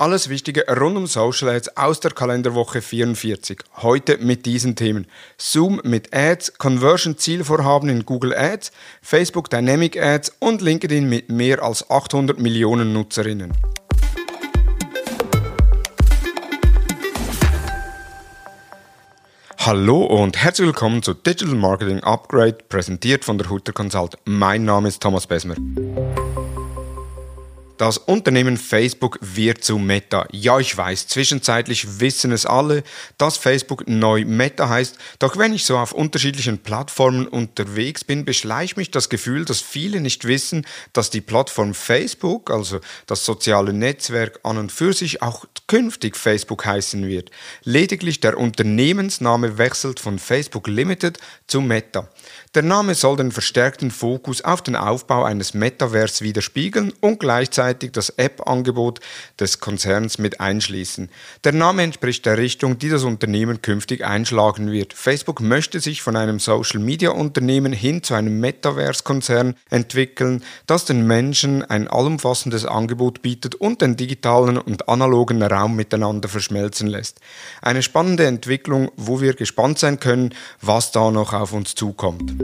Alles Wichtige rund um Social Ads aus der Kalenderwoche 44. Heute mit diesen Themen. Zoom mit Ads, Conversion Zielvorhaben in Google Ads, Facebook Dynamic Ads und LinkedIn mit mehr als 800 Millionen Nutzerinnen. Hallo und herzlich willkommen zu Digital Marketing Upgrade, präsentiert von der Hutter Consult. Mein Name ist Thomas Besmer. Das Unternehmen Facebook wird zu Meta. Ja, ich weiß, zwischenzeitlich wissen es alle, dass Facebook neu Meta heißt. Doch wenn ich so auf unterschiedlichen Plattformen unterwegs bin, beschleicht mich das Gefühl, dass viele nicht wissen, dass die Plattform Facebook, also das soziale Netzwerk an und für sich auch künftig Facebook heißen wird. Lediglich der Unternehmensname wechselt von Facebook Limited zu Meta. Der Name soll den verstärkten Fokus auf den Aufbau eines Metaverse widerspiegeln und gleichzeitig das App-Angebot des Konzerns mit einschließen. Der Name entspricht der Richtung, die das Unternehmen künftig einschlagen wird. Facebook möchte sich von einem Social-Media-Unternehmen hin zu einem Metaverse-Konzern entwickeln, das den Menschen ein allumfassendes Angebot bietet und den digitalen und analogen Raum miteinander verschmelzen lässt. Eine spannende Entwicklung, wo wir gespannt sein können, was da noch auf uns zukommt.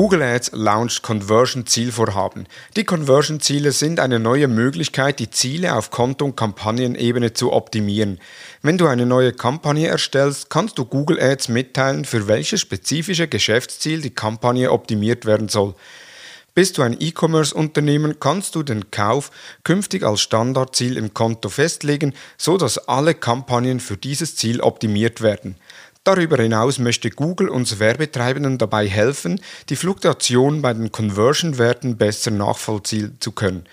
Google Ads launcht Conversion Zielvorhaben. Die Conversion Ziele sind eine neue Möglichkeit, die Ziele auf Konto- und Kampagnenebene zu optimieren. Wenn du eine neue Kampagne erstellst, kannst du Google Ads mitteilen, für welches spezifische Geschäftsziel die Kampagne optimiert werden soll. Bist du ein E-Commerce-Unternehmen, kannst du den Kauf künftig als Standardziel im Konto festlegen, so dass alle Kampagnen für dieses Ziel optimiert werden. Darüber hinaus möchte Google uns Werbetreibenden dabei helfen, die Fluktuation bei den Conversion-Werten besser nachvollziehen zu können.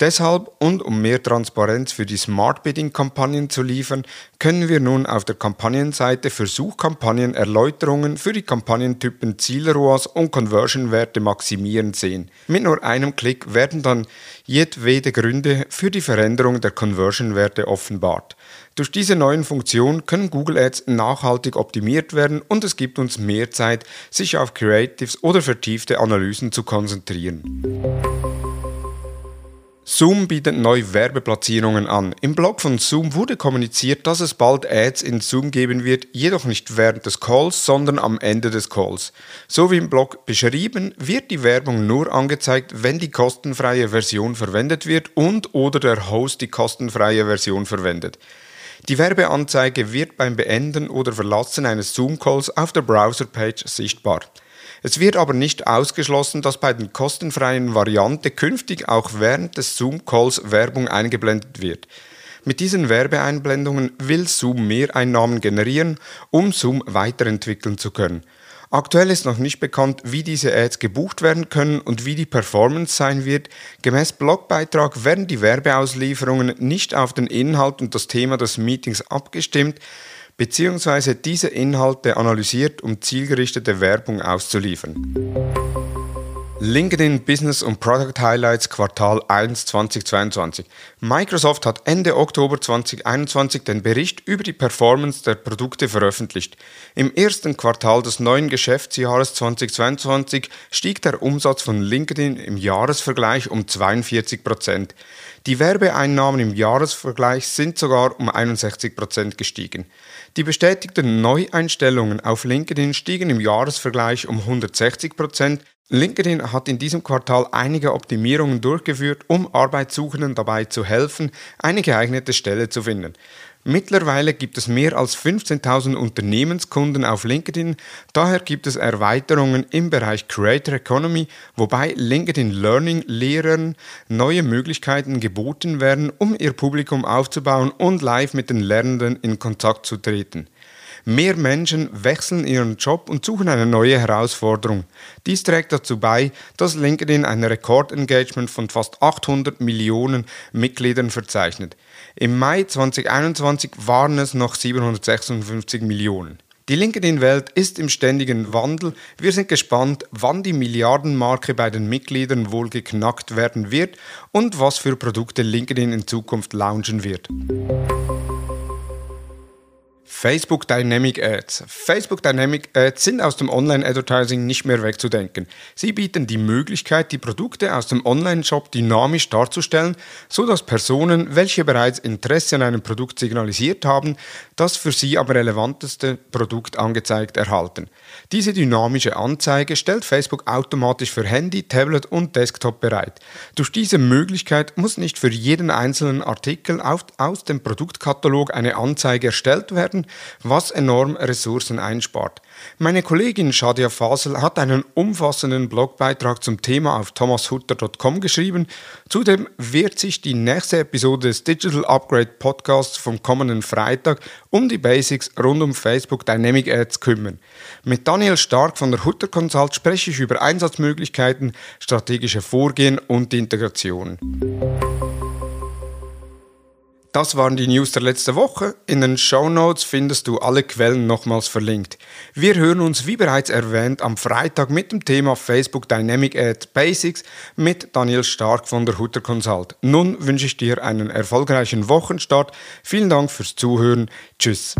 Deshalb und um mehr Transparenz für die Smart Bidding-Kampagnen zu liefern, können wir nun auf der Kampagnenseite für Suchkampagnen Erläuterungen für die Kampagnentypen Zielroas und Conversion-Werte maximieren sehen. Mit nur einem Klick werden dann jedwede Gründe für die Veränderung der Conversion-Werte offenbart. Durch diese neuen Funktionen können Google Ads nachhaltig optimiert werden und es gibt uns mehr Zeit, sich auf Creatives oder vertiefte Analysen zu konzentrieren. Zoom bietet neue Werbeplatzierungen an. Im Blog von Zoom wurde kommuniziert, dass es bald Ads in Zoom geben wird, jedoch nicht während des Calls, sondern am Ende des Calls. So wie im Blog beschrieben, wird die Werbung nur angezeigt, wenn die kostenfreie Version verwendet wird und oder der Host die kostenfreie Version verwendet. Die Werbeanzeige wird beim Beenden oder Verlassen eines Zoom-Calls auf der Browser-Page sichtbar. Es wird aber nicht ausgeschlossen, dass bei den kostenfreien Variante künftig auch während des Zoom-Calls Werbung eingeblendet wird. Mit diesen Werbeeinblendungen will Zoom Mehreinnahmen generieren, um Zoom weiterentwickeln zu können. Aktuell ist noch nicht bekannt, wie diese Ads gebucht werden können und wie die Performance sein wird. Gemäß Blogbeitrag werden die Werbeauslieferungen nicht auf den Inhalt und das Thema des Meetings abgestimmt, beziehungsweise diese Inhalte analysiert, um zielgerichtete Werbung auszuliefern. LinkedIn Business und Product Highlights Quartal 1 2022. Microsoft hat Ende Oktober 2021 den Bericht über die Performance der Produkte veröffentlicht. Im ersten Quartal des neuen Geschäftsjahres 2022 stieg der Umsatz von LinkedIn im Jahresvergleich um 42 Prozent. Die Werbeeinnahmen im Jahresvergleich sind sogar um 61 Prozent gestiegen. Die bestätigten Neueinstellungen auf LinkedIn stiegen im Jahresvergleich um 160 Prozent LinkedIn hat in diesem Quartal einige Optimierungen durchgeführt, um Arbeitssuchenden dabei zu helfen, eine geeignete Stelle zu finden. Mittlerweile gibt es mehr als 15.000 Unternehmenskunden auf LinkedIn, daher gibt es Erweiterungen im Bereich Creator Economy, wobei LinkedIn Learning Lehrern neue Möglichkeiten geboten werden, um ihr Publikum aufzubauen und live mit den Lernenden in Kontakt zu treten. Mehr Menschen wechseln ihren Job und suchen eine neue Herausforderung. Dies trägt dazu bei, dass LinkedIn ein Rekordengagement von fast 800 Millionen Mitgliedern verzeichnet. Im Mai 2021 waren es noch 756 Millionen. Die LinkedIn-Welt ist im ständigen Wandel. Wir sind gespannt, wann die Milliardenmarke bei den Mitgliedern wohl geknackt werden wird und was für Produkte LinkedIn in Zukunft launchen wird. Facebook Dynamic Ads. Facebook Dynamic Ads sind aus dem Online-Advertising nicht mehr wegzudenken. Sie bieten die Möglichkeit, die Produkte aus dem Online-Shop dynamisch darzustellen, sodass Personen, welche bereits Interesse an einem Produkt signalisiert haben, das für sie aber relevanteste Produkt angezeigt erhalten. Diese dynamische Anzeige stellt Facebook automatisch für Handy, Tablet und Desktop bereit. Durch diese Möglichkeit muss nicht für jeden einzelnen Artikel aus dem Produktkatalog eine Anzeige erstellt werden, werden, was enorm Ressourcen einspart. Meine Kollegin Shadia Fasel hat einen umfassenden Blogbeitrag zum Thema auf thomashutter.com geschrieben. Zudem wird sich die nächste Episode des Digital Upgrade Podcasts vom kommenden Freitag um die Basics rund um Facebook Dynamic Ads kümmern. Mit Daniel Stark von der Hutter Consult spreche ich über Einsatzmöglichkeiten, strategische Vorgehen und Integration. Das waren die News der letzten Woche. In den Show Notes findest du alle Quellen nochmals verlinkt. Wir hören uns, wie bereits erwähnt, am Freitag mit dem Thema Facebook Dynamic Ad Basics mit Daniel Stark von der Hutter Consult. Nun wünsche ich dir einen erfolgreichen Wochenstart. Vielen Dank fürs Zuhören. Tschüss.